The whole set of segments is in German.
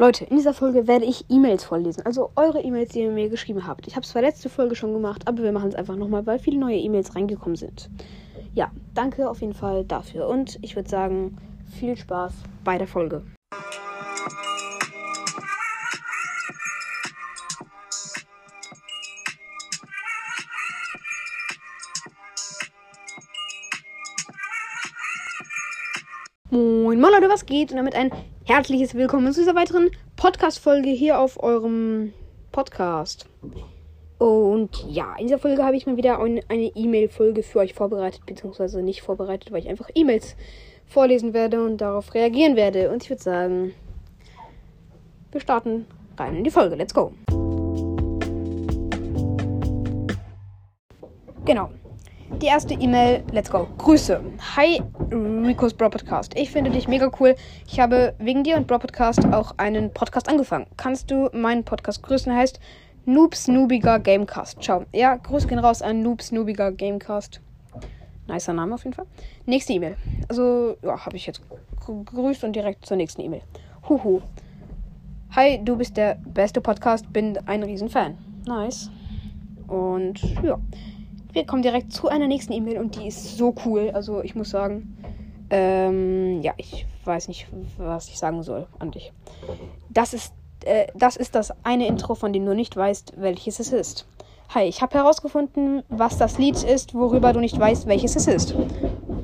Leute, in dieser Folge werde ich E-Mails vorlesen. Also eure E-Mails, die ihr mir geschrieben habt. Ich habe es zwar letzte Folge schon gemacht, aber wir machen es einfach nochmal, weil viele neue E-Mails reingekommen sind. Ja, danke auf jeden Fall dafür. Und ich würde sagen, viel Spaß bei der Folge. Moin Moin Leute, was geht? Und damit ein herzliches Willkommen zu dieser weiteren Podcast-Folge hier auf eurem Podcast. Und ja, in dieser Folge habe ich mal wieder eine E-Mail-Folge für euch vorbereitet, beziehungsweise nicht vorbereitet, weil ich einfach E-Mails vorlesen werde und darauf reagieren werde. Und ich würde sagen, wir starten rein in die Folge. Let's go. Genau. Die erste E-Mail, let's go. Grüße. Hi, Rico's Bro Podcast. Ich finde dich mega cool. Ich habe wegen dir und Bro Podcast auch einen Podcast angefangen. Kannst du meinen Podcast grüßen? Heißt Noobs Noobiger Gamecast. Ciao. Ja, Grüße gehen raus an Noobs Noobiger Gamecast. Nicer Name auf jeden Fall. Nächste E-Mail. Also, ja, habe ich jetzt gegrüßt und direkt zur nächsten E-Mail. Huhu. Hi, du bist der beste Podcast, bin ein Riesenfan. Nice. Und ja. Wir kommen direkt zu einer nächsten E-Mail und die ist so cool. Also ich muss sagen, ähm, ja, ich weiß nicht, was ich sagen soll an dich. Das ist, äh, das ist das eine Intro, von dem du nicht weißt, welches es ist. Hi, ich habe herausgefunden, was das Lied ist, worüber du nicht weißt, welches es ist.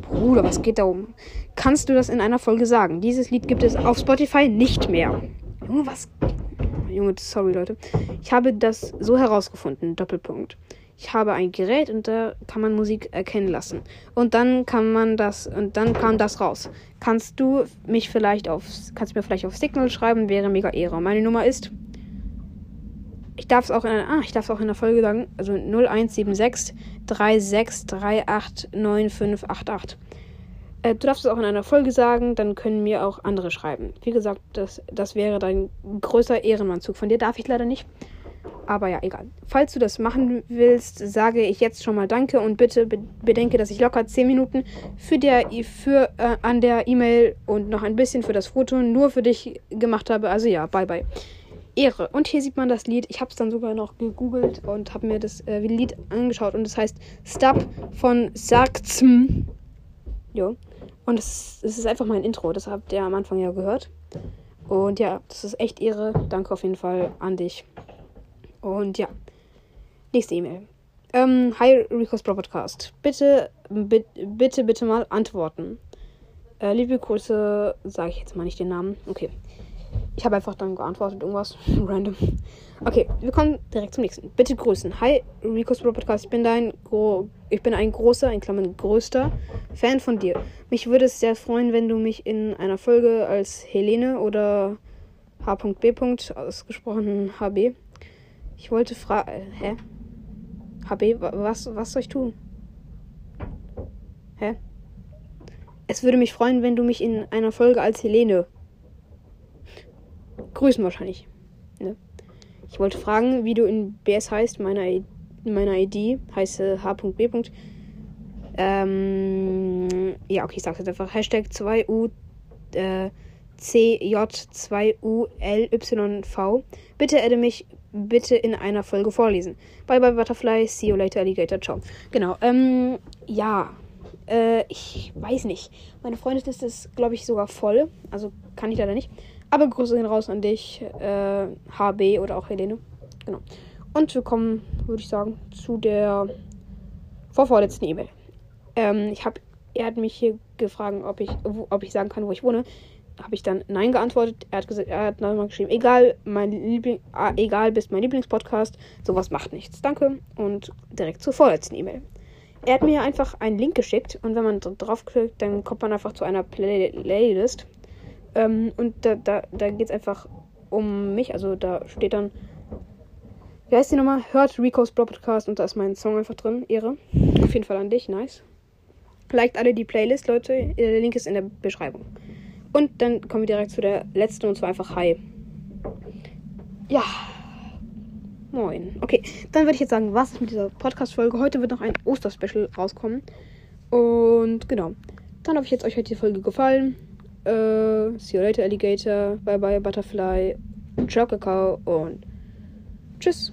Bruder, was geht da um? Kannst du das in einer Folge sagen? Dieses Lied gibt es auf Spotify nicht mehr. Junge, was? Junge, sorry, Leute. Ich habe das so herausgefunden. Doppelpunkt ich habe ein Gerät und da kann man Musik erkennen lassen. Und dann kann man das und dann kam das raus. Kannst du mich vielleicht auf kannst mir vielleicht auf Signal schreiben, wäre mega Ehre. Meine Nummer ist ich darf es auch in einer, ah, ich darf auch in der Folge sagen, also 0176 3638 9588. Äh, du darfst es auch in einer Folge sagen, dann können mir auch andere schreiben. Wie gesagt, das, das wäre dein größer Ehrenmannzug. Von dir darf ich leider nicht. Aber ja, egal. Falls du das machen willst, sage ich jetzt schon mal Danke und bitte bedenke, dass ich locker 10 Minuten für, der, für äh, an der E-Mail und noch ein bisschen für das Foto nur für dich gemacht habe. Also ja, bye bye. Ehre. Und hier sieht man das Lied. Ich habe es dann sogar noch gegoogelt und habe mir das äh, Lied angeschaut. Und es das heißt Stop von Sarkzm. Jo. Und es ist einfach mein Intro. Das habt ihr am Anfang ja gehört. Und ja, das ist echt Ehre. Danke auf jeden Fall an dich. Und ja. Nächste E-Mail. Ähm, hi, Rico's Pro Podcast. Bitte, bitte, bitte mal antworten. Äh, liebe Grüße, sage ich jetzt mal nicht den Namen. Okay. Ich habe einfach dann geantwortet, irgendwas random. Okay, wir kommen direkt zum nächsten. Bitte grüßen. Hi, Rico's Pro Podcast. Ich bin dein Gro ich bin ein großer, in Klammern größter Fan von dir. Mich würde es sehr freuen, wenn du mich in einer Folge als Helene oder H.B. ausgesprochen HB ich wollte fragen. Hä? HB, was, was soll ich tun? Hä? Es würde mich freuen, wenn du mich in einer Folge als Helene grüßen wahrscheinlich. Ne? Ich wollte fragen, wie du in BS heißt. Meine, meine ID heiße H.B. Ähm, ja, okay, ich sag's jetzt einfach. Hashtag 2U äh, CJ2ULYV. Bitte adde mich bitte in einer Folge vorlesen. Bye bye Butterfly, see you later Alligator, ciao. Genau, ähm, ja, äh, ich weiß nicht. Meine Freundesliste ist, glaube ich, sogar voll. Also kann ich leider nicht. Aber Grüße gehen raus an dich, äh, HB oder auch Helene. Genau. Und wir kommen, würde ich sagen, zu der vorvorletzten E-Mail. Ähm, ich habe, er hat mich hier gefragt, ob ich, ob ich sagen kann, wo ich wohne habe ich dann Nein geantwortet. Er hat gesagt, er hat nochmal geschrieben, egal, mein Liebling, ah, egal, bist mein Lieblingspodcast, sowas macht nichts. Danke. Und direkt zur vorletzten E-Mail. Er hat mir einfach einen Link geschickt und wenn man draufklickt, dann kommt man einfach zu einer Play Playlist. Ähm, und da, da, da geht es einfach um mich. Also da steht dann, wie heißt die nochmal? Hört Rico's Podcast und da ist mein Song einfach drin. Ehre. Auf jeden Fall an dich, nice. Liked alle die Playlist, Leute. Der Link ist in der Beschreibung. Und dann kommen wir direkt zu der letzten und zwar einfach Hi. Ja. Moin. Okay, dann würde ich jetzt sagen, was ist mit dieser Podcast-Folge? Heute wird noch ein Osterspecial rauskommen. Und genau. Dann hoffe ich jetzt euch hat die Folge gefallen. Äh, see you later, Alligator. Bye bye, Butterfly. Ciao, Kakao und tschüss.